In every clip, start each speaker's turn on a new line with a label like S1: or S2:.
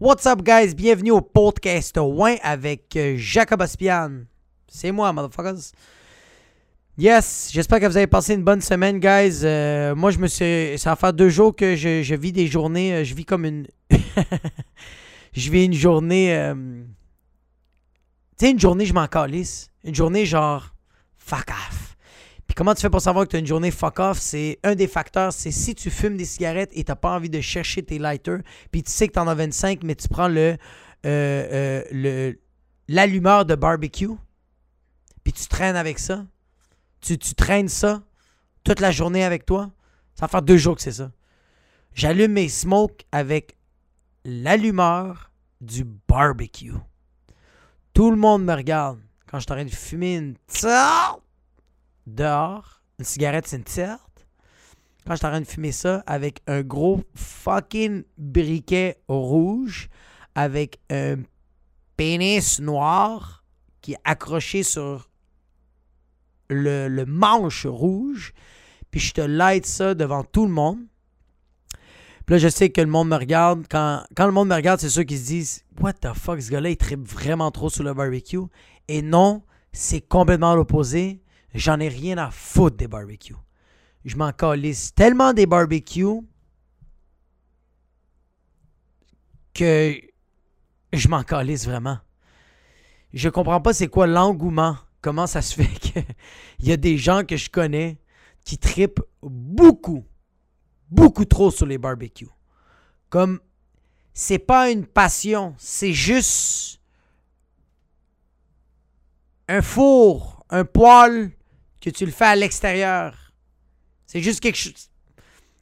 S1: What's up, guys? Bienvenue au podcast Ouin avec euh, Jacob Aspian. C'est moi, motherfuckers. Yes, j'espère que vous avez passé une bonne semaine, guys. Euh, moi, je me suis. Ça va faire deux jours que je, vis des journées. euh, Je vis comme une. je vis une journée. Tu sais, une journée, je m'en calisse. Une journée genre. Fuck off. Comment tu fais pour savoir que tu as une journée fuck off? C'est un des facteurs, c'est si tu fumes des cigarettes et tu pas envie de chercher tes lighters, puis tu sais que tu en as 25, mais tu prends euh, euh, le l'allumeur de barbecue, puis tu traînes avec ça. Tu, tu traînes ça toute la journée avec toi. Ça va faire deux jours que c'est ça. J'allume mes smokes avec l'allumeur du barbecue. Tout le monde me regarde quand je suis en train de fumer une dehors. Une cigarette, c'est une. Quand je suis en train de fumer ça avec un gros fucking briquet rouge avec un pénis noir qui est accroché sur le, manche rouge. Puis je te light ça devant tout le monde. Là, je sais que le monde me regarde. Quand, quand le monde me regarde, c'est ceux qui se disent What the fuck, ce gars-là, il tripe vraiment trop sur le barbecue. Et non, c'est complètement l'opposé. J'en ai rien à foutre des barbecues. Je m'en calisse tellement des barbecues que je m'en calisse vraiment. Je comprends pas c'est quoi l'engouement. Comment ça se fait qu'il y a des gens que je connais qui tripent beaucoup, beaucoup trop sur les barbecues. Comme c'est pas une passion, c'est juste un four, un poêle que tu le fais à l'extérieur. C'est juste quelque chose.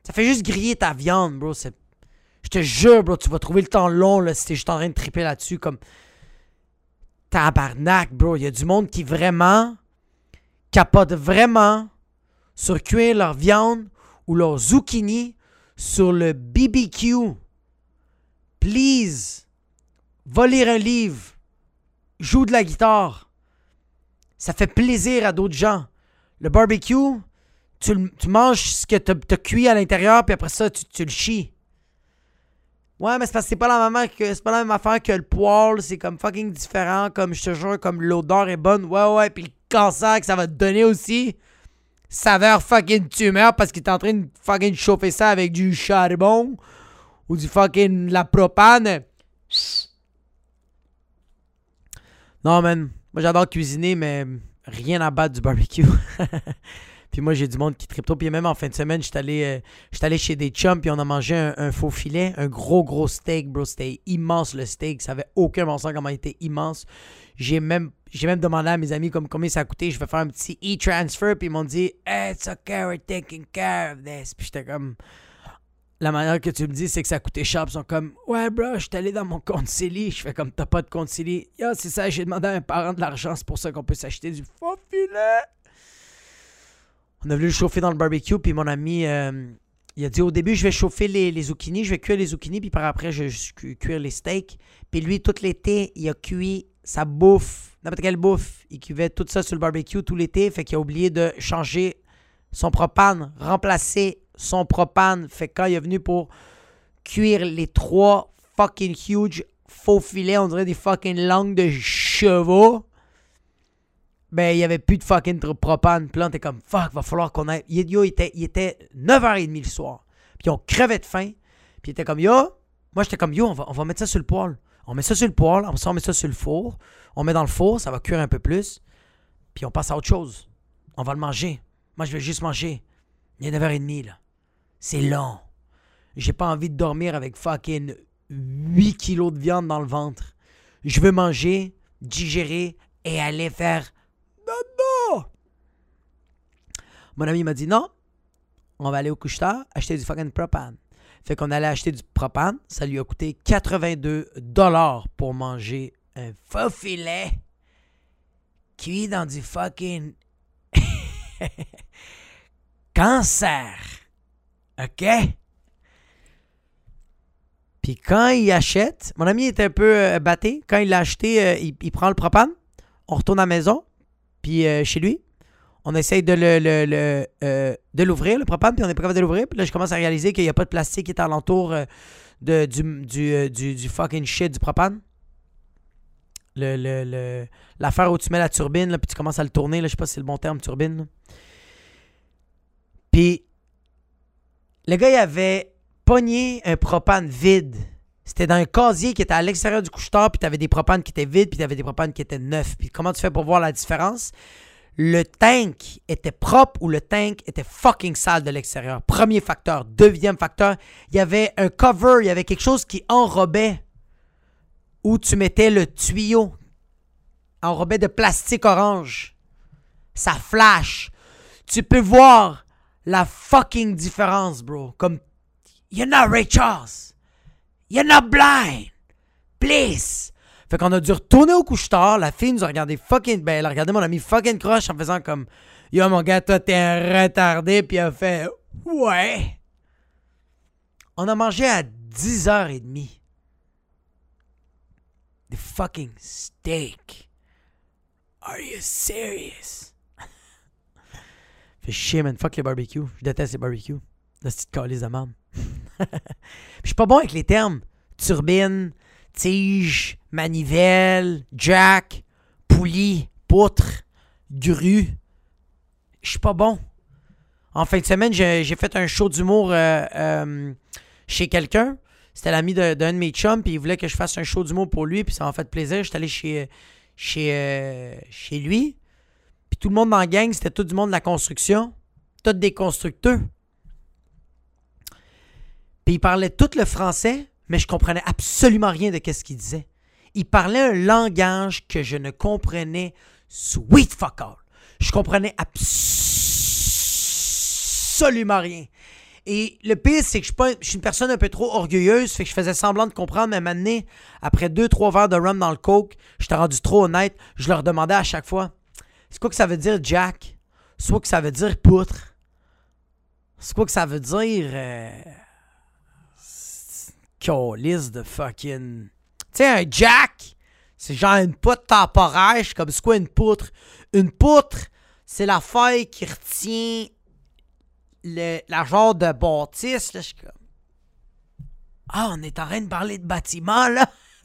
S1: Ça fait juste griller ta viande, bro. Je te jure, bro, tu vas trouver le temps long là, si t'es juste en train de triper là-dessus. Comme. Tabarnak, bro. Il y a du monde qui vraiment capote vraiment sur cuire leur viande ou leur zucchini sur le BBQ. Please, va lire un livre. Joue de la guitare. Ça fait plaisir à d'autres gens. Le barbecue, tu, manges ce que tu as cuit à l'intérieur, puis après ça, tu, tu le chies. Ouais, mais c'est parce pas la même pas la même affaire que le poêle, c'est comme fucking différent, comme je te jure, comme l'odeur est bonne. Ouais, ouais, puis le cancer que ça va te donner aussi. Saveur fucking tumeur parce qu'il est en train de fucking chauffer ça avec du charbon ou du fucking la propane. Non, man. Moi, j'adore cuisiner, mais rien à battre du barbecue. puis moi, j'ai du monde qui tripe trop. Puis même en fin de semaine, j'étais allé, euh, allé chez des chums, puis on a mangé un, faux filet, un gros, gros steak, bro. C'était immense, le steak. Ça avait aucun bon sens comment il était immense. J'ai même, demandé à mes amis comme combien ça a. Je vais faire un petit e-transfer, puis ils m'ont dit, it's okay, we're taking care of this. Puis j'étais comme, la manière que tu me dis, c'est que ça coûtait cher. Ils sont comme, ouais, bro, je suis allé dans mon compte Silly. Je fais comme, t'as pas de compte Silly. Yo, c'est ça, j'ai demandé à un parent de l'argent. C'est pour ça qu'on peut s'acheter du faux filet. On a voulu le chauffer dans le barbecue. Puis mon ami, euh, il a dit au début, je vais chauffer les, les. Je vais cuire les zucchinis. Puis par après, je vais cuire les steaks. Puis lui, tout l'été, il a cuit sa bouffe, n'importe quelle bouffe. Il cuivait tout ça sur le barbecue tout l'été. Fait qu'il a oublié de changer son propane, remplacer son propane. Fait quand il est venu pour cuire les trois fucking huge faux filets, on dirait des fucking langues de chevaux, ben il y avait plus de fucking propane. Puis là, on était comme fuck, va falloir qu'on aille. Il, yo, il était, il était 9h30 le soir. Puis on crevait de faim. Puis il était comme yo. Moi, j'étais comme yo, on va, on va mettre ça sur le poêle. On met ça sur le poêle, ça, on met ça sur le four. On met dans le four, ça va cuire un peu plus. Puis on passe à autre chose. On va le manger. Moi, je vais juste manger. Il est 9h30, là. C'est long. J'ai pas envie de dormir avec fucking 8 kilos de viande dans le ventre. Je veux manger, digérer et aller faire dodo. Mon ami m'a dit non. On va aller au couche-tard acheter du fucking propane. Fait qu'on allait acheter du propane. Ça lui a coûté 82 dollars pour manger un faux filet cuit dans du fucking cancer. OK? Puis quand il achète, mon ami est un peu euh, batté. Quand il l'a acheté, euh, il, prend le propane. On retourne à la maison, puis euh, chez lui. On essaye de l'ouvrir, le propane, puis on est pas capable de l'ouvrir. Puis là, je commence à réaliser qu'il n'y a pas de plastique qui est alentour de, du, fucking shit du propane. L'affaire où tu mets la turbine, là, puis tu commences à le tourner, là, je sais pas si c'est le bon terme, turbine. Puis, le gars, il avait pogné un propane vide. C'était dans un casier qui était à l'extérieur du couche-tard, puis tu avais des propanes qui étaient vides, puis tu avais des propanes qui étaient neufs. Puis comment tu fais pour voir la différence? Le tank était propre ou le tank était fucking sale de l'extérieur? Premier facteur. Deuxième facteur, il y avait un cover, il y avait quelque chose qui enrobait où tu mettais le tuyau. Enrobait de plastique orange. Ça flash. Tu peux voir la fucking différence, bro. Comme, you're not Ray Charles. You're not blind. Please. Fait qu'on a dû retourner au couche-tard. La fille nous a regardé fucking. Ben, elle a regardé mon ami fucking croche en faisant comme Yo, mon gars, toi, t'es un retardé. Puis elle a fait Ouais. On a mangé à 10h30. Des fucking steak. Are you serious? Fait chier, man. Fuck les barbecues. Je déteste les barbecues. La petite calice de merde. Je suis pas bon avec les termes. Turbine, tige, manivelle, jack, poulie, poutre, grue. Je suis pas bon. En fin de semaine, j'ai fait un show d'humour euh, euh, chez quelqu'un. C'était l'ami d'un de, mes chums, puis il voulait que je fasse un show d'humour pour lui, puis ça m'a fait plaisir. J'étais allé chez, chez, euh, chez lui. Tout le monde dans gang, c'était tout du monde de la construction. Tous des constructeurs. Puis il parlait tout le français, mais je comprenais absolument rien de ce qu'il disait. Il parlait un langage que je ne comprenais sweet fuck all. Je comprenais absolument rien. Et le pire, c'est que je suis, pas, une personne un peu trop orgueilleuse, fait que je faisais semblant de comprendre, mais maintenant, après deux, trois verres de rum dans le coke, j'étais rendu trop honnête, je leur demandais à chaque fois, c'est quoi que ça veut dire Jack? C'est quoi que ça veut dire poutre? C'est quoi que ça veut dire... Euh... Calice de fucking... Tu sais, un jack, c'est genre une poutre temporaire. Comme, c'est quoi une poutre? Une poutre, c'est la feuille qui retient le, la genre de bâtisse. Je suis comme... Ah, on est en train de parler de bâtiment, là?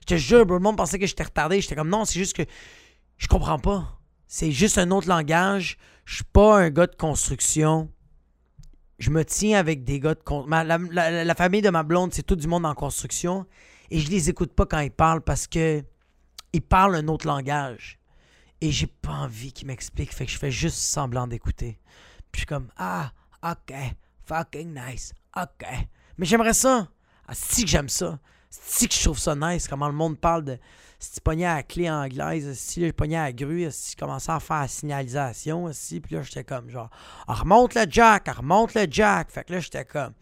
S1: je te jure, le monde pensait que j'étais retardé. J'étais comme, non, c'est juste que je comprends pas. C'est juste un autre langage. Je suis pas un gars de construction. Je me tiens avec des gars de con- ma- la, famille de ma blonde, c'est tout du monde en construction. Et je les écoute pas quand ils parlent parce que ils parlent un autre langage. Et j'ai pas envie qu'ils m'expliquent. Fait que je fais juste semblant d'écouter. Puis je suis comme Ah, ok, fucking nice, ok. Mais j'aimerais ça. Ah, si j'aime ça. Si que je trouve ça nice, comment le monde parle de. Si tu à la clé anglaise, si je pognais à grue, si je commençais à faire la signalisation, si, puis là, j'étais comme genre, ah, remonte le jack, ah, remonte le jack. Fait que là, j'étais comme,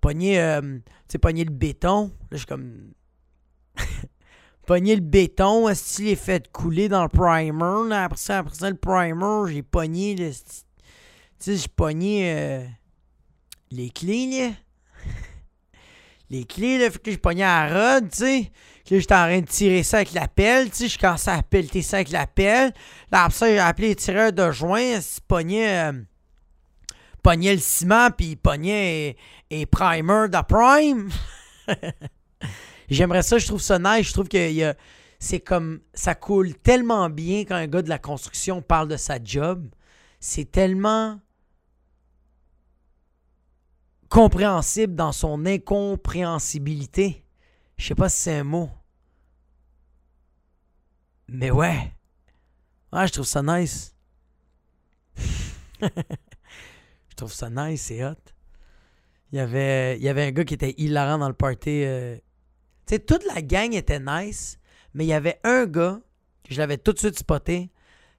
S1: pogner, euh, pogner le béton. Là, je comme, pogner le béton, si les fait couler dans le primer. Après ça, après ça, le primer, j'ai pogné, le, tu sais, j'ai pogné euh, les clés, là. Les clés, là, fait que j'ai pogné à rod, tu sais. Là, j'étais en train de tirer ça avec la pelle, tu sais. Je commençais à pelleter ça avec la pelle. Là, après ça, j'ai appelé les tireurs de joint. Il pognait, euh, pognait le ciment, puis il pognait et, primer de prime. J'aimerais ça, je trouve ça nice. Je trouve que y a- c'est comme. Ça coule tellement bien quand un gars de la construction parle de sa job. C'est tellement compréhensible dans son incompréhensibilité. Je sais pas si c'est un mot. Mais ouais. Ouais, je trouve ça nice. je trouve ça nice, c'est hot. Il y avait, il y avait un gars qui était hilarant dans le party. euh. Tu sais, toute la gang était nice, mais il y avait un gars, que je l'avais tout de suite spoté,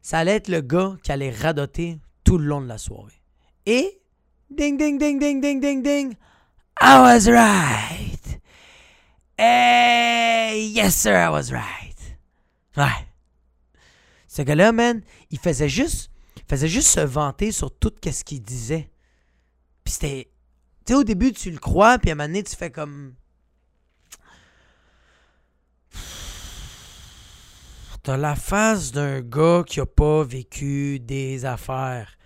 S1: ça allait être le gars qui allait radoter tout le long de la soirée. Et, ding, ding, ding, ding, ding, ding, ding, I was right. Hey, yes sir, I was right. Ouais. Ce gars-là, man, il faisait juste, faisait juste se vanter sur tout ce qu'il disait. Puis c'était, tu sais, au début tu le crois, puis à un moment donné tu fais comme, T'as la face d'un gars qui a pas vécu des affaires.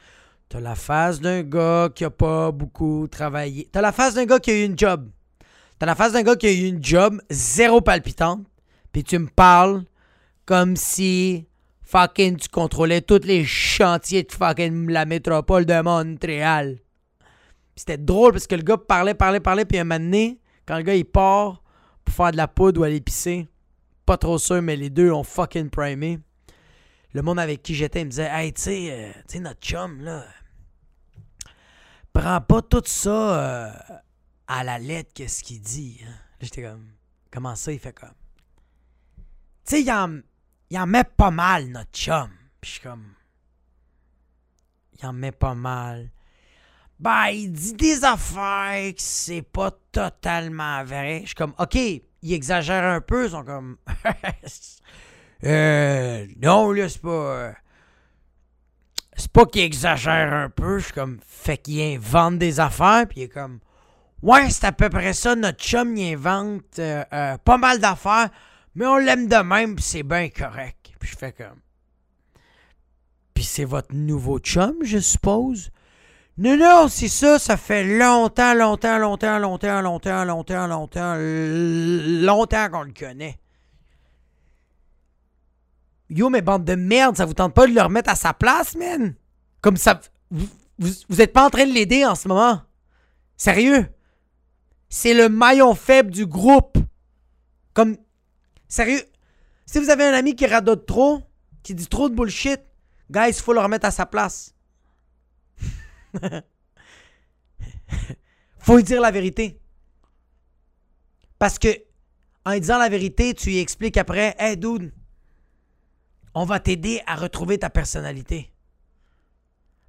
S1: T'as la face d'un gars qui a pas beaucoup travaillé. T'as la face d'un gars qui a eu une job. T'as la face d'un gars qui a eu une job zéro palpitante. Puis tu me parles comme si fucking tu contrôlais tous les chantiers de fucking la métropole de Montréal. C'était drôle parce que le gars parlait, parlait, parlait, puis un moment donné, quand le gars il part pour faire de la poudre ou aller pisser, pas trop sûr, mais les deux ont fucking primé. Le monde avec qui j'étais, il me disait Hey, tu sais, euh, notre chum, là, prends pas tout ça euh, à la lettre, qu'est-ce qu'il dit. Hein? J'étais comme Comment ça, il fait comme? Tu sais, il en, en met pas mal, notre chum. Puis je suis comme Il en met pas mal. Ben, il dit des affaires que c'est pas totalement vrai. Je suis comme, OK, il exagère un peu. Ils sont comme, euh, non, là, c'est pas. C'est pas qu'il exagère un peu. Je suis comme, fait qu'il invente des affaires. Puis il est comme, ouais, c'est à peu près ça. Notre chum, il invente euh, euh, pas mal d'affaires. Mais on l'aime de même, puis c'est bien correct. Puis je fais comme. Puis c'est votre nouveau chum, je suppose? Non, non, c'est ça, ça fait longtemps, longtemps, longtemps, longtemps, longtemps, longtemps, longtemps, longtemps qu'on le connaît. Yo, mais bande de merde, ça vous tente pas de le remettre à sa place, man? Comme ça. Vous, vous, êtes pas en train de l'aider en ce moment. Sérieux? C'est le maillon faible du groupe. Comme. Sérieux? Si vous avez un ami qui radote trop, qui dit trop de bullshit, guys, faut le remettre à sa place. Faut lui dire la vérité. Parce que en disant la vérité, tu lui expliques après, hey dude, on va t'aider à retrouver ta personnalité.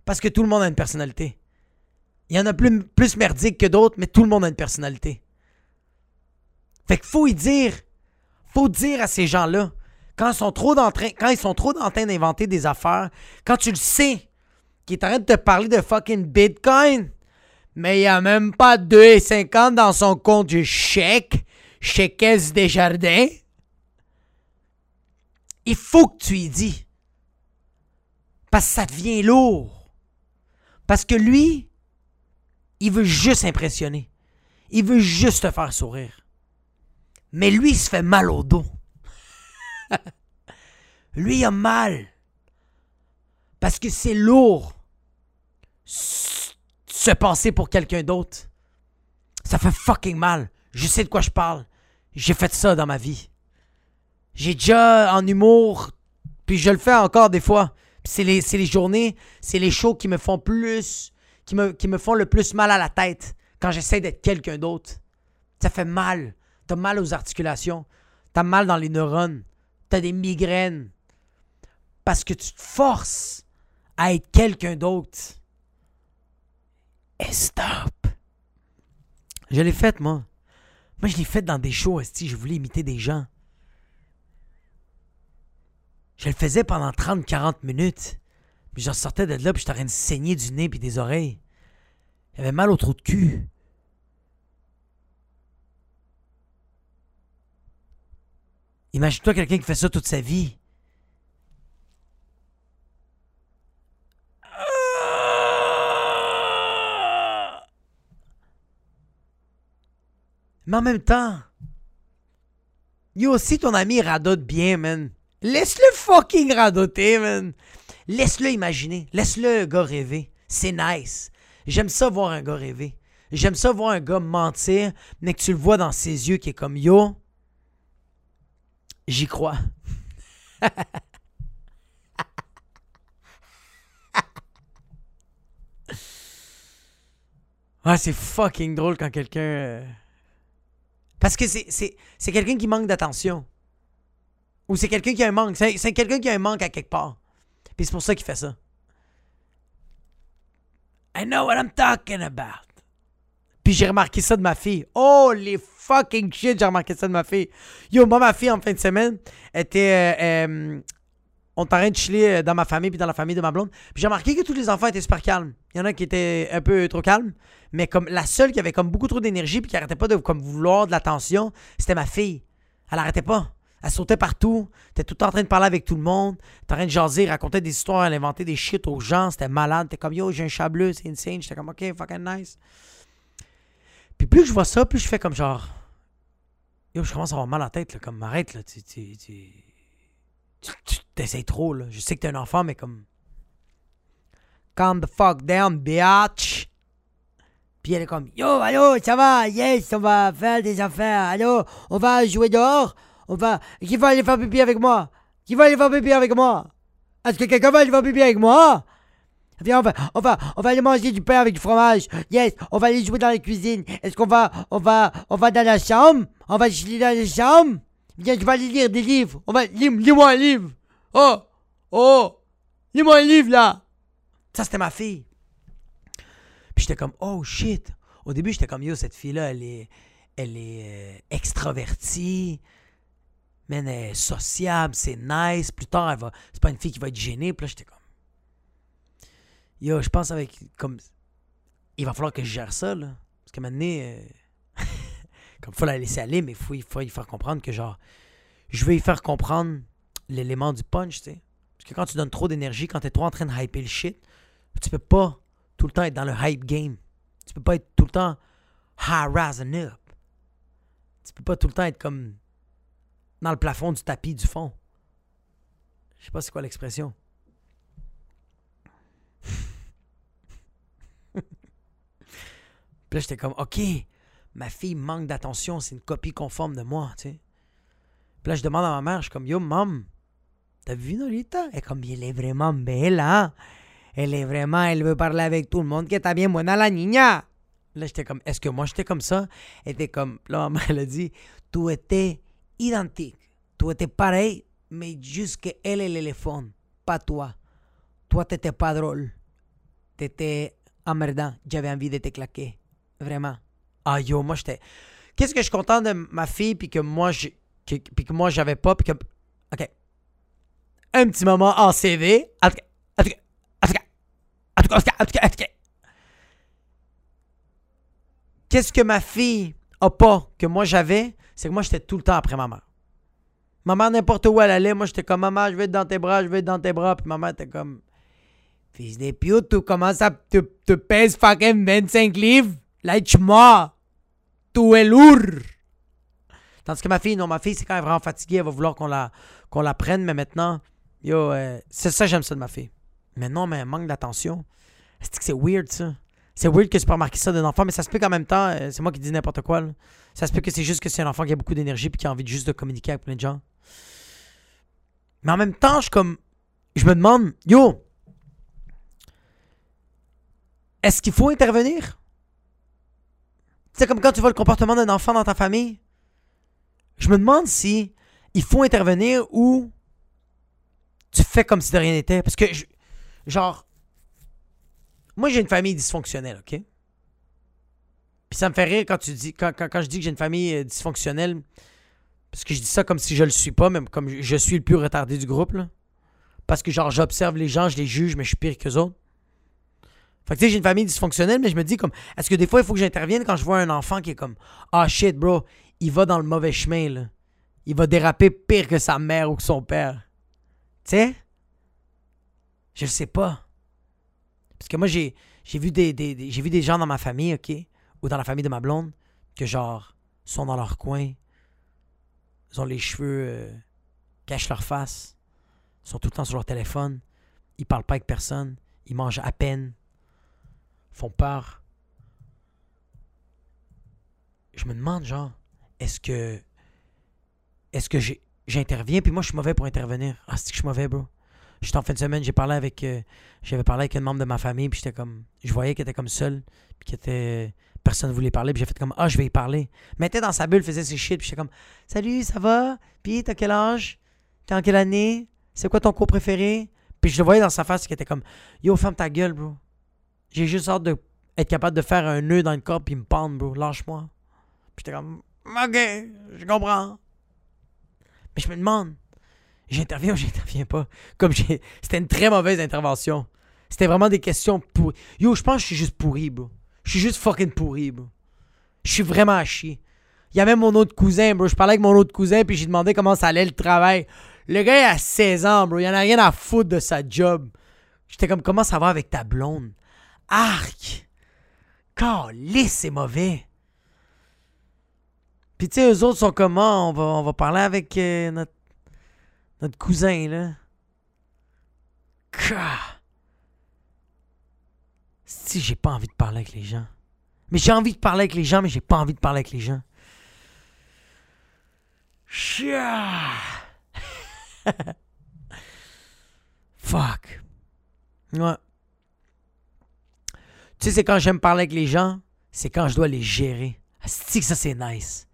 S1: Parce que tout le monde a une personnalité. Il y en a plus, plus merdique que d'autres, mais tout le monde a une personnalité. Fait qu'il faut y dire, faut dire à ces gens-là, quand ils sont trop quand ils sont trop en train d'inventer des affaires, quand tu le sais qui est en train de te parler de fucking Bitcoin, mais il n'y a même pas 2,50 dans son compte du chèque chez Caisse Desjardins. Il faut que tu y dis. Parce que ça devient lourd. Parce que lui, il veut juste impressionner. Il veut juste te faire sourire. Mais lui, il se fait mal au dos. lui, il a mal. Parce que c'est lourd se passer pour quelqu'un d'autre. Ça fait fucking mal. Je sais de quoi je parle. J'ai fait ça dans ma vie. J'ai déjà en humour, puis je le fais encore des fois. C'est les, journées, c'est les shows qui me font plus, qui me, font le plus mal à la tête quand j'essaie d'être quelqu'un d'autre. Ça fait mal. T'as mal aux articulations. T'as mal dans les neurones. T'as des migraines. Parce que tu te forces à être quelqu'un d'autre. Et stop. Je l'ai faite, moi. Moi, je l'ai faite dans des shows, si je voulais imiter des gens. Je le faisais pendant 30-40 minutes. Puis je sortais de là, puis j'étais en train de saigner du nez puis des oreilles. J'avais mal au trou de cul. Imagine-toi quelqu'un qui fait ça toute sa vie. Mais en même temps, yo, si ton ami radote bien, man, laisse-le fucking radoter, man. Laisse-le imaginer. Laisse-le gars rêver. C'est nice. J'aime ça voir un gars rêver. J'aime ça voir un gars mentir, mais que tu le vois dans ses yeux qui est comme yo. J'y crois. ah, c'est fucking drôle quand quelqu'un. Euh, parce que c'est quelqu'un qui manque d'attention. Ou c'est quelqu'un qui a un manque. C'est quelqu'un qui a un manque à quelque part. Puis c'est pour ça qu'il fait ça. I know what I'm talking about. Puis j'ai remarqué ça de ma fille. Oh, les fucking shit, j'ai remarqué ça de ma fille. Yo, moi, ma fille, en fin de semaine, était. Euh, euh, on était en train de chiller euh, dans ma famille puis dans la famille de ma blonde. Puis j'ai remarqué que tous les enfants étaient super calmes. Il y en a qui étaient un peu trop calmes. Mais comme la seule qui avait comme beaucoup trop d'énergie puis qui arrêtait pas de comme vouloir de l'attention, c'était ma fille. Elle arrêtait pas. Elle sautait partout. T'es tout le temps en train de parler avec tout le monde. T'es en train de jaser, raconter des histoires, elle inventait des shit aux gens. C'était malade. T'es comme, yo, j'ai un chat bleu, c'est insane. J'étais comme, ok, fucking nice. Puis plus je vois ça, plus je fais comme genre. Yo, je commence à avoir mal à la tête. Comme, arrête, là. Tu, tu t'essayes trop, là. Je sais que t'es un enfant, mais comme. Calm the fuck down, bitch. Puis elle est comme, yo, allô, ça va, yes, on va faire des affaires, allô, on va jouer dehors, on va, qui va aller faire pipi avec moi? Qui va aller faire pipi avec moi? Est-ce que quelqu'un va aller faire pipi avec moi? Viens, on va, on va, on va aller manger du pain avec du fromage. Yes, on va aller jouer dans la cuisine. Est-ce qu'on va, on va, on va dans la chambre? On va chiller dans la chambre? Viens, je vais aller lire des livres. On va, lis-moi un livre. Oh, oh, lis-moi un livre là. Ça, c'était ma fille. Puis j'étais comme, oh shit. Au début, j'étais comme, yo, cette fille-là, elle est, elle est euh, extravertie. Est sociable, c'est nice. Plus tard, va, c'est pas une fille qui va être gênée. Puis là, j'étais comme, yo, je pense avec, comme, il va falloir que je gère ça, là. Parce que maintenant, euh, comme, faut la laisser aller, mais faut, il faut y faire comprendre que, genre, je vais y faire comprendre l'élément du punch, tu sais. Parce que quand tu donnes trop d'énergie, quand t'es trop en train de hyper le shit, tu peux pas tout le temps être dans le hype game. Tu peux pas être tout le temps harassing up. Tu peux pas tout le temps être comme dans le plafond du tapis du fond. Je sais pas c'est quoi l'expression. Puis là, j'étais comme, OK, ma fille manque d'attention, c'est une copie conforme de moi, tu sais. Puis là, je demande à ma mère, je suis comme, yo, maman, t'as vu Nolita? Elle comme, elle est vraiment belle, hein? Elle est vraiment, elle veut parler avec tout le monde, que t'as bien buena la niña. Là, j'étais comme, est-ce que moi j'étais comme ça? Elle était comme, là, ma elle a dit, tu étais identique. Tu étais pareil, mais juste que elle est l'éléphant, pas toi. Toi, t'étais pas drôle. T'étais emmerdant. J'avais envie de te claquer. Vraiment. Ah, yo, moi, j'étais. Qu'est-ce que je suis content de ma fille, puis que moi, je, puis que moi, j'avais pas, puis que. OK. Un petit moment en CV. Qu'est-ce que ma fille a pas que moi j'avais, c'est que moi j'étais tout le temps après ma mère. Ma n'importe où elle allait, moi j'étais comme maman, je vais dans tes bras, je vais être dans tes bras. Puis ma mère était comme Fils de pute, tu commences à te, te pèses fucking 25 livres. Lâche-moi. Tu es lourd. Tandis que ma fille, non, ma fille, c'est quand elle est vraiment fatiguée, elle va vouloir qu'on la, prenne, mais maintenant, yo, euh, c'est ça, j'aime ça de ma fille. Mais non, mais elle manque d'attention. C'est weird, ça? C'est weird que tu peux remarquer ça d'un enfant, mais ça se peut qu'en même temps, euh, c'est moi qui dis n'importe quoi. Ça se peut que c'est juste que c'est un enfant qui a beaucoup d'énergie et qui a envie juste de communiquer avec plein de gens. Mais en même temps, je comme. Je me demande, yo, est-ce qu'il faut intervenir? C'est comme quand tu vois le comportement d'un enfant dans ta famille. Je me demande si il faut intervenir ou tu fais comme si de rien n'était. Parce que, genre, moi, j'ai une famille dysfonctionnelle, OK? Puis ça me fait rire quand tu dis, quand, quand, je dis que j'ai une famille euh, dysfonctionnelle, parce que je dis ça comme si je le suis pas, même comme je suis le plus retardé du groupe, là. Parce que, genre, j'observe les gens, je les juge, mais je suis pire qu'eux autres. Fait que, tu sais, j'ai une famille dysfonctionnelle, mais je me dis, comme, est-ce que des fois, il faut que j'intervienne quand je vois un enfant qui est comme, ah shit, bro, il va dans le mauvais chemin, là. Il va déraper pire que sa mère ou que son père. Tu sais? Je sais pas. Parce que moi, j'ai, j'ai, vu des, j'ai vu des gens dans ma famille, OK? Ou dans la famille de ma blonde, que genre, sont dans leur coin. Ils ont les cheveux, euh, cachent leur face. Sont tout le temps sur leur téléphone. Ils parlent pas avec personne. Ils mangent à peine. Font peur. Je me demande, genre, est-ce que. Est-ce que j'interviens, puis moi, je suis mauvais pour intervenir. Ah, c'est que je suis mauvais, bro. J'étais en fin de semaine, j'ai parlé avec. Euh, j'avais parlé avec un membre de ma famille, puis j'étais comme. Je voyais qu'elle était comme seule, puis qu'elle était. Personne ne voulait parler, puis j'ai fait comme Ah, je vais y parler. Mais elle était dans sa bulle, faisait ses shit, puis j'étais comme Salut, ça va? Puis t'as quel âge? T'es en quelle année? C'est quoi ton cours préféré? Puis je le voyais dans sa face, qui était comme Yo, ferme ta gueule, bro. J'ai juste hâte d'être capable de faire un nœud dans le corps, puis me pendre, bro. Lâche-moi. Puis j'étais comme Ok, je comprends. Mais je me demande J'interviens ou j'interviens pas? Comme j'ai. C'était une très mauvaise intervention. C'était vraiment des questions pourries. Yo, je pense que je suis juste pourri, bro. Je suis juste fucking pourri, bro. Je suis vraiment à chier. Il y avait mon autre cousin, bro. Je parlais avec mon autre cousin, puis j'ai demandé comment ça allait le travail. Le gars, il a 16 ans, bro. Il en a rien à foutre de sa job. J'étais comme, comment ça va avec ta blonde? Arc! Calisse, c'est mauvais. Puis tu sais, eux autres sont comment? On va, on va parler avec euh, notre, notre cousin, là. Si j'ai pas envie de parler avec les gens. Mais j'ai envie de parler avec les gens, mais j'ai pas envie de parler avec les gens. Fuck. Ouais. Tu sais, c'est quand j'aime parler avec les gens, c'est quand je dois les gérer. Asti que ça, c'est nice.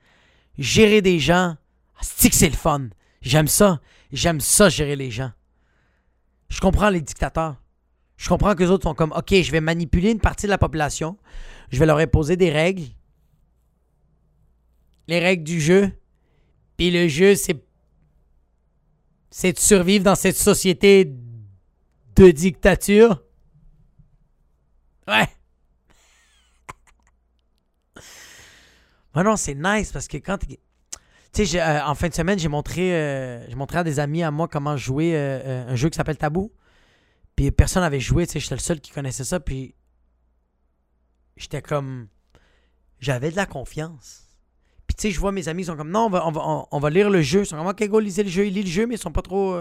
S1: Gérer des gens, asti que c'est le fun. J'aime ça. J'aime ça, gérer les gens. Je comprends les dictateurs. Je comprends que les autres sont comme, OK, je vais manipuler une partie de la population. Je vais leur imposer des règles. Les règles du jeu. Puis le jeu, c'est. C'est de survivre dans cette société de dictature. Ouais. Ah non, c'est nice parce que quand. Tu sais, euh, en fin de semaine, j'ai montré, euh, montré à des amis à moi comment jouer euh, un jeu qui s'appelle Tabou. Puis personne n'avait joué, tu sais, j'étais le seul qui connaissait ça. Puis j'étais comme. J'avais de la confiance. Puis tu sais, je vois mes amis, ils sont comme, non, on va, on va, on, va lire le jeu. Ils sont comme, ok, go, lisez le jeu. Ils lisent le jeu, mais ils sont pas trop.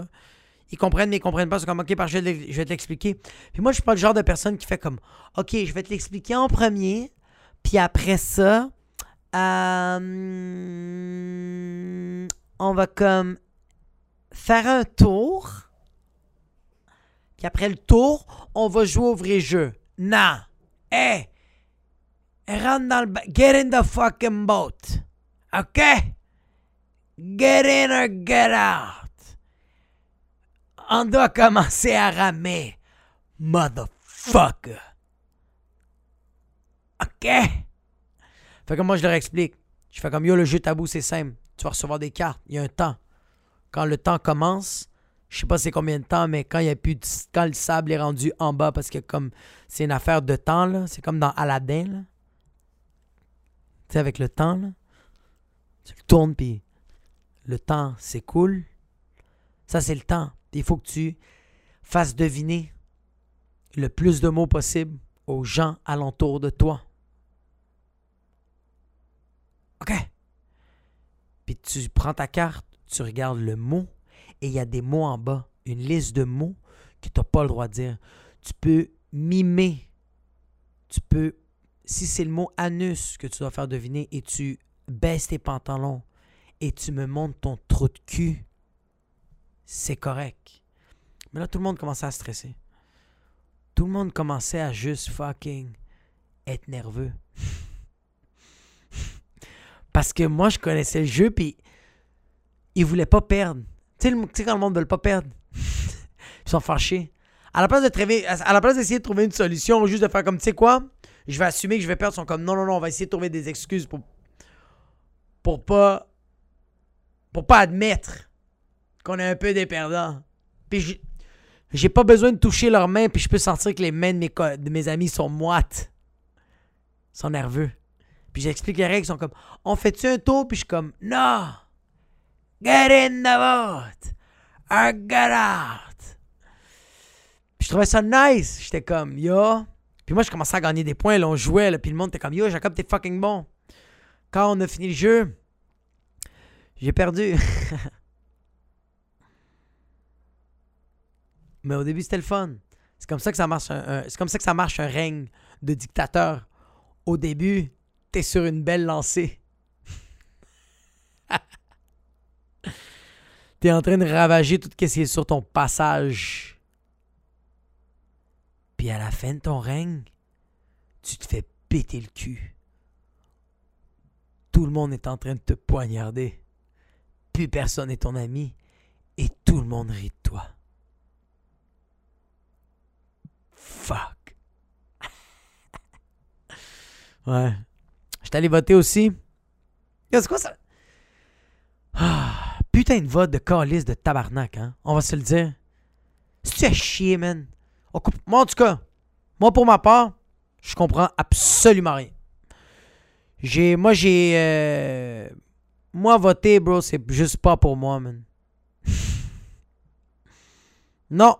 S1: ils comprennent, mais ils comprennent pas. Ils sont comme, ok, par je vais, je vais te l'expliquer. Puis moi, je suis pas le genre de personne qui fait comme, ok, je vais te l'expliquer en premier. Puis après ça, euh, on va comme faire un tour. Puis après le tour, on va jouer au vrai jeu. Non. Hey! Rentre dans le... Get in the fucking boat. OK? Get in or get out. On doit commencer à ramer. Motherfucker. OK? Fait que moi, je leur explique. Je fais comme yo, le jeu tabou, c'est simple. Tu vas recevoir des cartes. Il y a un temps. Quand le temps commence, je sais pas c'est combien de temps, mais quand il y a plus de, quand le sable est rendu en bas, parce que comme c'est une affaire de temps, c'est comme dans Aladdin. Tu sais, avec le temps. Tu le tournes, puis le temps s'écoule. Ça, c'est le temps. Il faut que tu fasses deviner le plus de mots possible aux gens alentour de toi. OK. Puis tu prends ta carte, tu regardes le mot et il y a des mots en bas, une liste de mots que tu n'as pas le droit de dire. Tu peux mimer. Tu peux, si c'est le mot anus que tu dois faire deviner et tu baisses tes pantalons et tu me montres ton trou de cul, c'est correct. Mais là, tout le monde commençait à stresser. Tout le monde commençait à juste fucking être nerveux. Parce que moi, je connaissais le jeu, puis ils voulaient pas perdre. Tu sais, quand le monde ne veut pas perdre, ils sont fâchés. À la place de à la place d'essayer de trouver une solution, juste de faire comme, tu sais quoi, je vais assumer que je vais perdre, ils sont comme, non, non, non, on va essayer de trouver des excuses pour, pour pas, pour pas admettre qu'on est un peu des perdants. Puis j'ai pas besoin de toucher leurs mains, puis je peux sentir que les mains de mes, de mes amis sont moites. Sont nerveux. Puis j'explique les règles, ils sont comme On fait-tu un tour? Puis je suis comme Non! Get in the boat! Or get out! Puis je trouvais ça nice. J'étais comme Yo. Puis moi, je commençais à gagner des points. Là, on jouait. Là, puis le monde était comme Yo, Jacob, t'es fucking bon. Quand on a fini le jeu, j'ai perdu. Mais au début, c'était le fun. C'est comme ça que ça marche c'est comme ça que ça marche un règne de dictateur. Au début, t'es sur une belle lancée. t'es en train de ravager tout ce qui est sur ton passage. Puis à la fin de ton règne, tu te fais péter le cul. Tout le monde est en train de te poignarder. Plus personne n'est ton ami. Et tout le monde rit de toi. Fuck. ouais. Je suis allé voter aussi. C'est quoi ça? Ah, putain de vote de calice de tabarnak, hein? On va se le dire. C'est chier, man? Moi, en tout cas, moi, pour ma part, je comprends absolument rien. J'ai, moi, j'ai. euh, moi, voter, bro, c'est juste pas pour moi, man. non.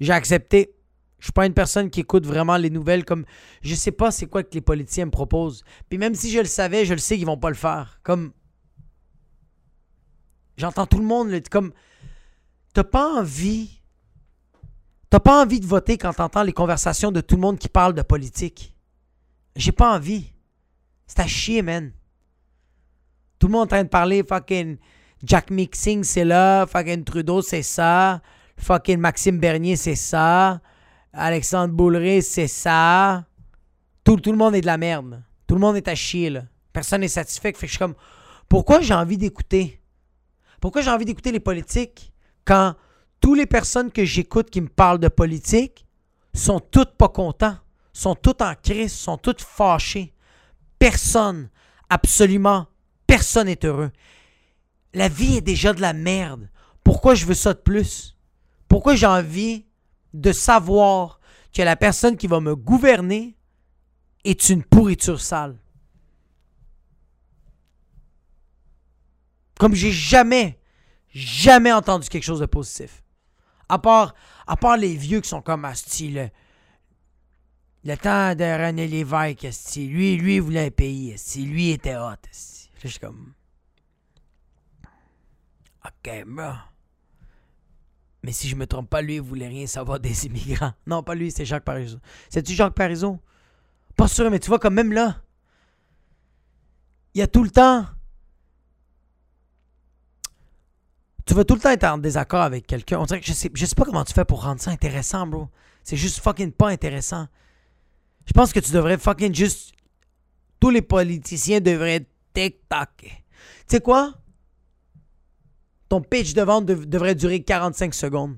S1: J'ai accepté. Je suis pas une personne qui écoute vraiment les nouvelles comme. Je sais pas c'est quoi que les politiciens me proposent. Puis même si je le savais, je le sais qu'ils vont pas le faire. Comme. J'entends tout le monde, comme. T'as pas envie. T'as pas envie de voter quand t'entends les conversations de tout le monde qui parle de politique. J'ai pas envie. C'est à chier, man. Tout le monde est en train de parler, fucking Jack Mixing, c'est là, fucking Trudeau, c'est ça, fucking Maxime Bernier, c'est ça, Alexandre Boulré, c'est ça. Tout, le monde est de la merde. Tout le monde est à chier, là. Personne n'est satisfait. Fait que je suis comme, pourquoi j'ai envie d'écouter? Pourquoi j'ai envie d'écouter les politiques quand toutes les personnes que j'écoute qui me parlent de politique sont toutes pas contents, sont toutes en crise, sont toutes fâchées? Personne, absolument personne n'est heureux. La vie est déjà de la merde. Pourquoi je veux ça de plus? Pourquoi j'ai envie de savoir que la personne qui va me gouverner est une pourriture sale? Comme j'ai jamais, jamais entendu quelque chose de positif. À part, à part les vieux qui sont comme Asti, le, le temps de René Lévesque, Asti. Lui, lui, voulait un pays, Asti. Lui était hot, Je suis comme. Ok, bro. Mais si je me trompe pas, lui, il voulait rien savoir des immigrants. Non, pas lui, c'est Jacques Parizeau. C'est-tu Jacques Parizeau? Pas sûr, mais tu vois, comme même là, il y a tout le temps. Tu vas tout le temps être en désaccord avec quelqu'un. On dirait que je sais, je sais pas comment tu fais pour rendre ça intéressant, bro. C'est juste fucking pas intéressant. Je pense que tu devrais fucking juste. Tous les politiciens devraient être TikTok. Tu sais quoi? Ton pitch de vente dev- devrait durer 45 secondes.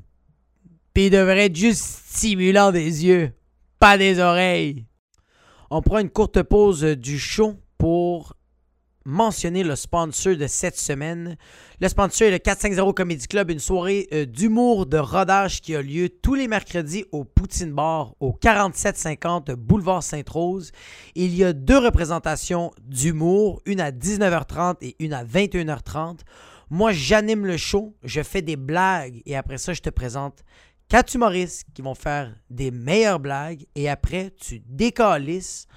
S1: Puis il devrait être juste stimulant des yeux, pas des oreilles. On prend une courte pause euh, du show pour mentionner le sponsor de cette semaine. Le sponsor est le 450 Comedy Club, une soirée euh, d'humour de rodage qui a lieu tous les mercredis au Poutine Bar au 4750 Boulevard Sainte-Rose. Il y a deux représentations d'humour, une à 19h30 et une à 21h30. Moi, j'anime le show, je fais des blagues et après ça, je te présente quatre humoristes qui vont faire des meilleures blagues et après, tu décalisses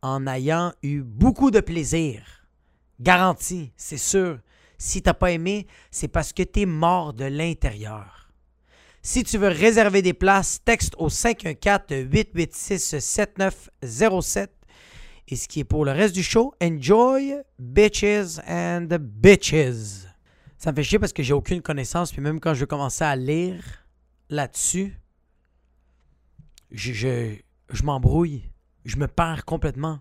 S1: en ayant eu beaucoup de plaisir. Garanti, c'est sûr. Si t'as pas aimé, c'est parce que t'es mort de l'intérieur. Si tu veux réserver des places, texte au 514-886-7907. Et ce qui est pour le reste du show, enjoy bitches and bitches. Ça me fait chier parce que j'ai aucune connaissance, puis même quand je commencer à lire là-dessus, je, m'embrouille. Je me perds complètement.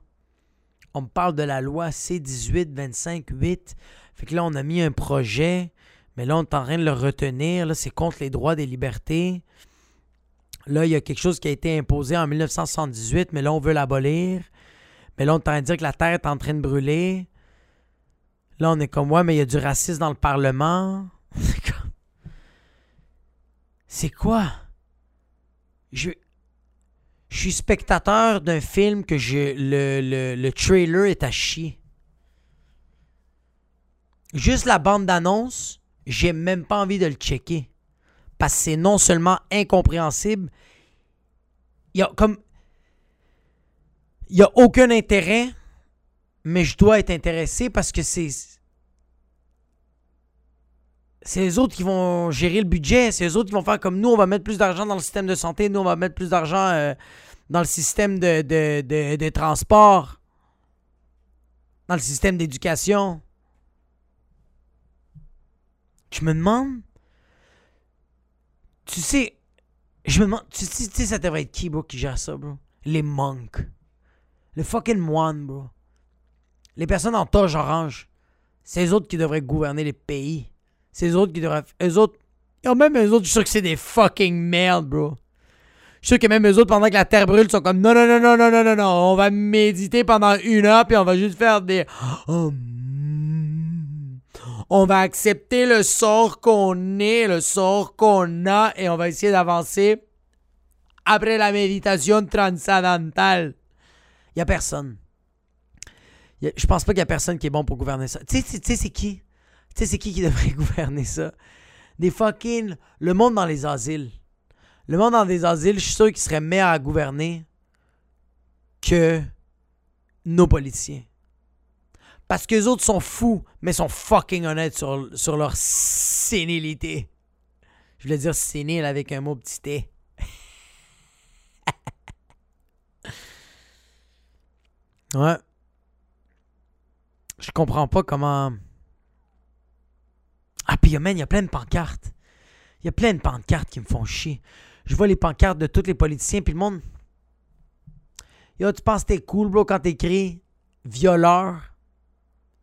S1: On me parle de la loi C18, 25, 8. Fait que là, on a mis un projet, mais là, on est en train de le retenir. Là, c'est contre les droits des libertés. Là, il y a quelque chose qui a été imposé en 1978, mais là, on veut l'abolir. Mais là, on est en train de dire que la Terre est en train de brûler. Là, on est comme, ouais, mais il y a du racisme dans le Parlement. C'est quoi? Je... Suis spectateur d'un film que je, le, le, le trailer est à chier. Juste la bande d'annonce, j'ai même pas envie de le checker. Parce que c'est non seulement incompréhensible, il y a comme. Il y a aucun intérêt, mais je dois être intéressé parce que c'est. C'est les autres qui vont gérer le budget, c'est les autres qui vont faire comme nous, on va mettre plus d'argent dans le système de santé, nous, on va mettre plus d'argent euh, dans le système de, de, de, transport, dans le système d'éducation. Je me demande. Tu sais. Je me demande. Tu sais, ça devrait être qui, bro, qui gère ça, bro? Les monks. Les fucking moines, bro. Les personnes en toge orange. C'est eux autres qui devraient gouverner les pays. C'est eux autres qui devraient. Eux autres. Yo, même eux autres, je suis sûr que c'est des fucking merdes, bro. Je suis sûr que même eux autres, pendant que la terre brûle, sont comme non, non, non, non, non, non, non, non. On va méditer pendant une heure, puis on va juste faire des. Oh, mm. on va accepter le sort qu'on est, le sort qu'on a, et on va essayer d'avancer après la méditation transcendantale. Il y a personne. A- je pense pas qu'il y a personne qui est bon pour gouverner ça. Tu sais, c'est qui? Tu sais, c'est qui qui devrait gouverner ça? Des fucking. Le monde dans les asiles. Le monde dans les asiles, je suis sûr qu'il serait meilleur à gouverner que nos politiciens. Parce que les autres sont fous, mais sont fucking honnêtes sur, sur leur sénilité. Je voulais dire sénile avec un mot petit t. ouais. Je comprends pas comment. Ah, puis man, il y a plein de pancartes. Il y a plein de pancartes qui me font chier. Je vois les pancartes de tous les politiciens, puis le monde. Yo, tu penses que t'es cool, bro, quand t'écris violeur,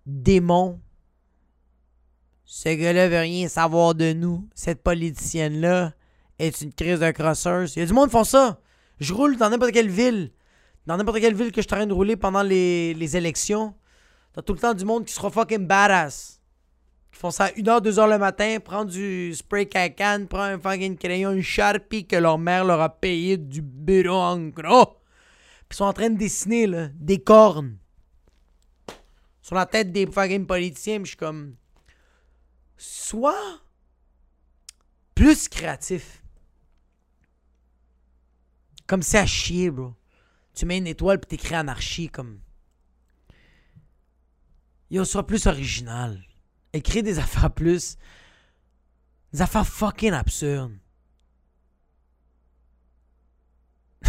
S1: démon? Ce gars-là veut rien savoir de nous. Cette politicienne-là est une crise de crosseuse. Il y a du monde qui font ça. Je roule dans n'importe quelle ville. Dans n'importe quelle ville que je suis en train de rouler pendant les, les élections. T'as tout le temps du monde qui sera fucking badass. Qui font ça à 1h, 2h le matin, prend du spray cacan, prend un fucking crayon, une Sharpie que leur mère leur a payé du bureau en gros. Puis sont en train de dessiner là, des cornes sur la tête des fucking politiciens. Je suis comme. Sois plus créatif. Comme c'est à chier, bro. Tu mets une étoile puis t'écris anarchie comme. Yo, sois plus original. Écris des affaires plus. Des affaires fucking absurdes.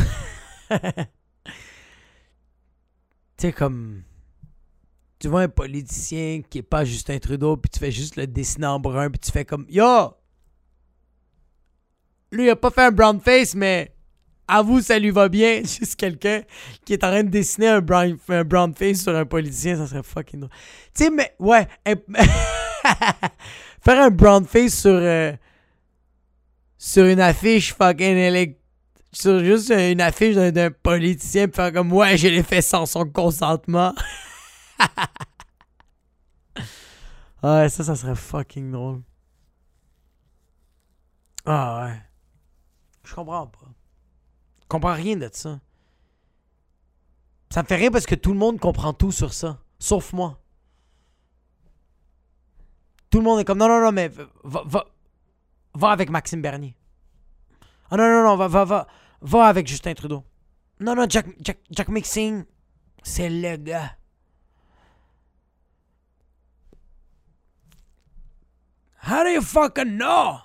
S1: tu comme. Tu vois un politicien qui est pas Justin Trudeau, puis tu fais juste le dessiner en brun, puis tu fais comme Yo! Lui, il a pas fait un brown face, mais à vous, ça lui va bien. Juste quelqu'un qui est en train de dessiner un brown, brown face sur un politicien, ça serait fucking drôle. Tu sais, mais ouais. Faire un brown face sur. euh, sur une affiche fucking élect... Sur juste une affiche d'un, politicien, puis faire comme Ouais, je l'ai fait sans son consentement. ouais, ça, ça serait fucking drôle. Ah ouais. Je comprends pas. Comprends rien de ça. Ça me fait rire parce que tout le monde comprend tout sur ça. Sauf moi. Tout le monde est comme non, non, non, mais va, va, va avec Maxime Bernier. Ah non, non, non, va, va, va, va avec Justin Trudeau. Non, non, Jack, Jack, Jack Mixing, c'est le gars. How do you fucking know?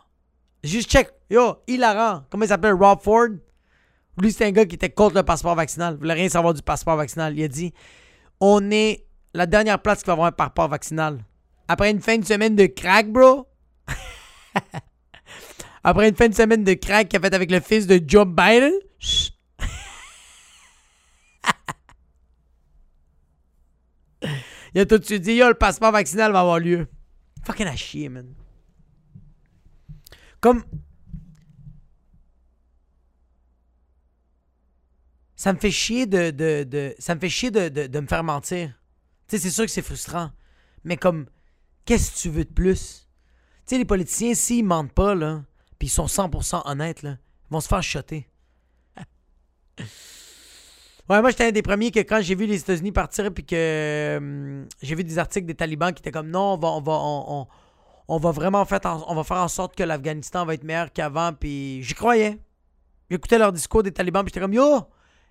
S1: Juste check. Yo, hilarant. Comment il s'appelle? Rob Ford? Lui, c'est un gars qui était contre le passeport vaccinal. Il voulait rien savoir du passeport vaccinal. Il a dit On est la dernière place qui va avoir un passeport vaccinal. Après une fin de semaine de crack, bro. Après une fin de semaine de crack qu'il a fait avec le fils de Joe Biden. il a tout de suite dit Yo, le passeport vaccinal va avoir lieu. Fucking à chier, man. Comme. Ça me fait chier de. de, de- ça me fait chier de, de, me faire mentir. Tu sais, c'est sûr que c'est frustrant. Mais comme. Qu'est-ce que tu veux de plus? Tu sais, les politiciens, s'ils mentent pas, là, puis ils sont 100% honnêtes, là, ils vont se faire shotter. Ouais, moi, j'étais un des premiers que quand j'ai vu les États-Unis partir, puis que hum, j'ai vu des articles des talibans qui étaient comme non, on va, on va, on, on- on va vraiment faire en, on va faire en sorte que l'Afghanistan va être meilleur qu'avant, puis j'y croyais. J'écoutais leur discours des talibans, puis j'étais comme yo,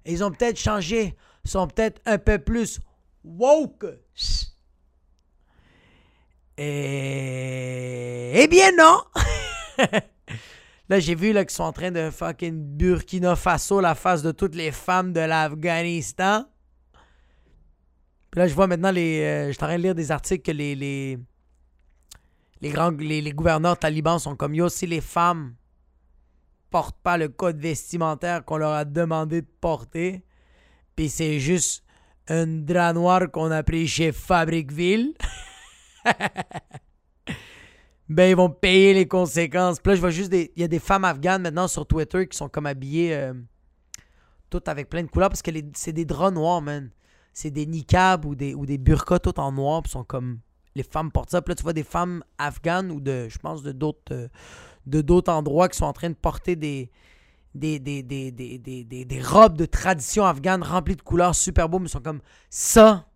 S1: ils ont peut-être changé, sont peut-être un peu plus woke. Et... Eh bien non! là, j'ai vu là, qu'ils sont en train de fucking Burkina Faso la face de toutes les femmes de l'Afghanistan. Là, je vois maintenant les. euh, je suis en train de lire des articles que les. Les, les grands gouverneurs talibans sont comme yo, si les femmes portent pas le code vestimentaire qu'on leur a demandé de porter, puis c'est juste un drap noir qu'on a pris chez Fabriqueville. ben ils vont payer les conséquences. Puis là, je vois juste des. Il y a des femmes afghanes maintenant sur Twitter qui sont comme habillées euh, toutes avec plein de couleurs parce que c'est des draps noirs, man. C'est des niqabs ou des, ou des burqas toutes en noir, puis sont comme. Les femmes portent ça. Puis là, tu vois des femmes afghanes ou de. Je pense de d'autres. euh, de d'autres endroits qui sont en train de porter des. Des, des, des, des, robes de tradition afghane remplies de couleurs super beaux, mais sont comme ça.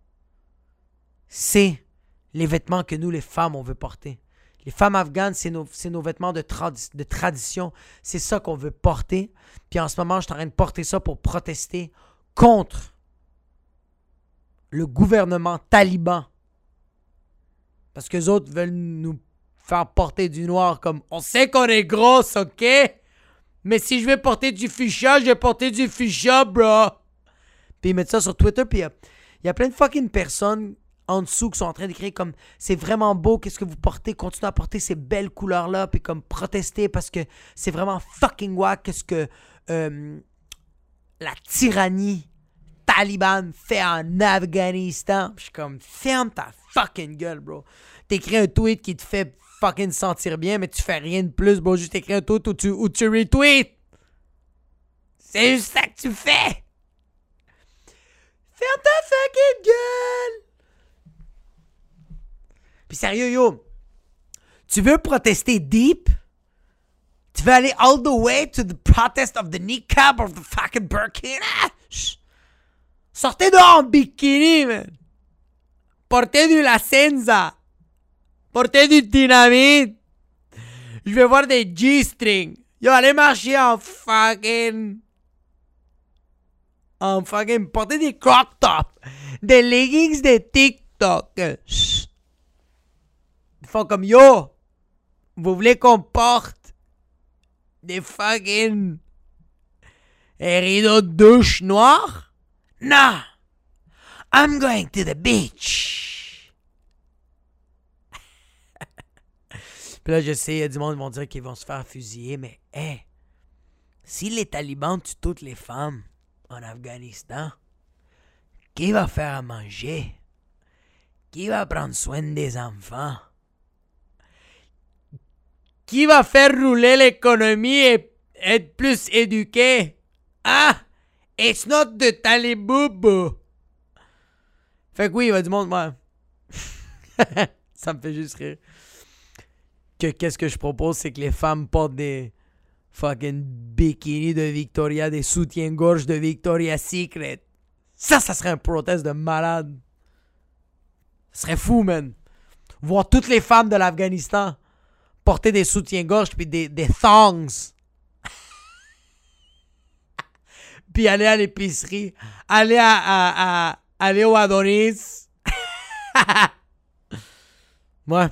S1: c'est les vêtements que nous, les femmes, on veut porter. Les femmes afghanes, c'est nos, nos, vêtements de, de tradition. C'est ça qu'on veut porter. Puis en ce moment, je suis en train de porter ça pour protester contre le gouvernement taliban. Parce que les autres veulent nous faire porter du noir comme on sait qu'on est grosse, ok? Mais si je vais porter du fuchsia, je vais porter du fuchsia, bro. Puis ils mettent ça sur Twitter, puis il y, y, a plein de fucking personnes en dessous qui sont en train d'écrire comme c'est vraiment beau, qu'est-ce que vous portez, continuez à porter ces belles couleurs-là, puis comme protester parce que c'est vraiment fucking wack, qu'est-ce que euh, la tyrannie Taliban fait en Afghanistan. Je suis comme, ferme ta fucking gueule, bro. T'écris un tweet qui te fait fucking sentir bien, mais tu fais rien de plus, bro. Juste écris un tweet où tu, où tu retweets. C'est juste ça que tu fais. Ferme ta fucking gueule. Puis sérieux, yo. Tu veux protester deep? Tu veux aller all the way to the protest of the niqab or the fucking burkina? Sortez dehors en bikini, man. Portez du la senza. Portez du dynamite. Je vais voir des G-strings. Yo, allez marcher en fucking. En fucking. Portez des crop tops. Des leggings de TikTok. Ils font comme yo. Vous voulez qu'on porte des fucking. rideaux de douche noirs? Non! I'm going to the beach! Puis là, je sais, il y a du monde qui vont dire qu'ils vont se faire fusiller, mais hé! si les talibans tuent toutes les femmes en Afghanistan, qui va faire à manger? Qui va prendre soin des enfants? Qui va faire rouler l'économie et être plus éduqué? Ah! It's not the Talibou. Fait que oui, il va du monde, moi. ça me fait juste rire. Que qu'est-ce que je propose, c'est que les femmes portent des fucking bikinis de Victoria, des soutiens-gorge de Victoria's Secret. Ça, ça serait un protest de malade. Ce serait fou, man. Voir toutes les femmes de l'Afghanistan porter des soutiens-gorge puis des, des thongs. puis aller à l'épicerie, aller à, à, aller au Adonis. ouais.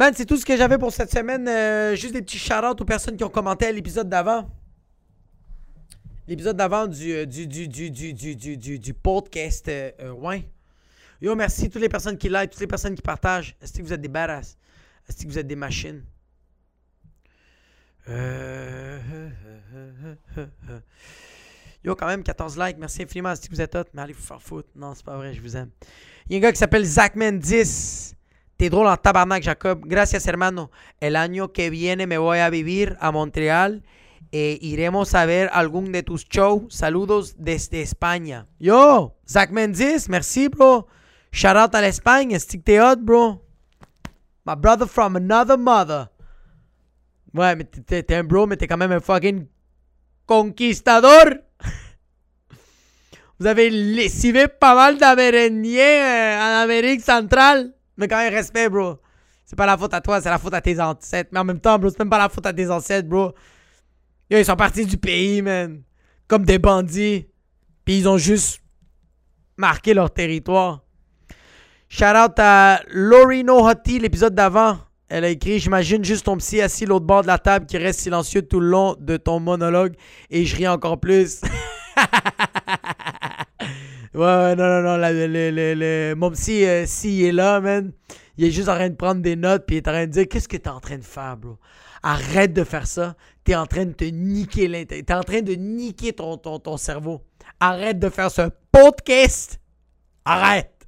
S1: Man, c'est tout ce que j'avais pour cette semaine. Euh, juste des petits shout aux personnes qui ont commenté à l'épisode d'avant. L'épisode d'avant du, euh, du, du, du, du podcast. Euh, ouais. Yo, merci à toutes les personnes qui like, toutes les personnes qui partagent. Est-ce que vous êtes des badass? Est-ce que vous êtes des machines? Yo, quand même, 14 likes. Merci infiniment. Est-ce que vous êtes hot? Mais allez vous faire foutre. Non, c'est pas vrai, je vous aime. Il y a un gars qui s'appelle Zachman10. Te doy la tabarnak, Jacob. Gracias, hermano. El año que viene me voy a vivir a Montreal. Eh, iremos a ver algún de tus shows. Saludos desde España. Yo, Zach Menzies, merci, bro. Shout out a la España. Stick te out, bro. My brother from another mother. Ouais, mais t'es un bro, mais t'es quand même un fucking conquistador. Vous avez lessivé pas mal d'Amérindiens eh, en Amérique centrale. Mais quand même, respect, bro. C'est pas la faute à toi, c'est la faute à tes ancêtres. Mais en même temps, bro, c'est même pas la faute à tes ancêtres, bro. ils sont partis du pays, man. Comme des bandits. Puis ils ont juste marqué leur territoire. Shout out à Lori No l'épisode d'avant. Elle a écrit J'imagine juste ton psy assis l'autre bord de la table qui reste silencieux tout le long de ton monologue et je ris encore plus. ouais, ouais, non, non, non. le, mon psy, euh, est là, man, il est juste en train de prendre des notes puis il est en train de dire Qu'est-ce que t'es en train de faire, bro? Arrête de faire ça. T'es en train de te niquer l'intérieur. T'es en train de niquer ton, ton, ton cerveau. Arrête de faire ce podcast. Arrête.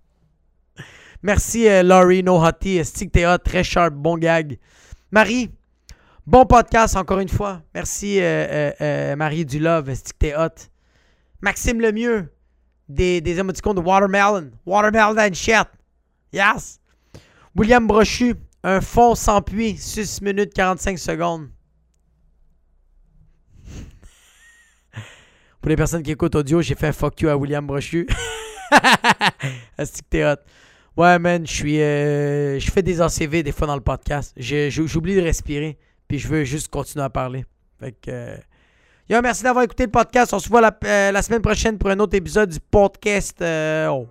S1: Merci, euh, Laurie No Hottie. Stick t'es très sharp, bon gag. Marie, bon podcast encore une fois. Merci, euh, euh, Marie du Love. Stick t'es hot. Maxime Lemieux, des, des émoticônes de Watermelon. Watermelon shit. Yes. William Brochu, un fond sans puits, 6 minutes 45 secondes. Pour les personnes qui écoutent audio, j'ai fait un fuck you à William Brochu. Asti que t'es hot? Ouais, man, je suis. euh, je fais des ACV des fois dans le podcast. J'oublie de respirer. Puis je veux juste continuer à parler. Fait que. euh, Yo, merci d'avoir écouté le podcast. On se voit la, euh, semaine prochaine pour un autre épisode du podcast. euh, oh!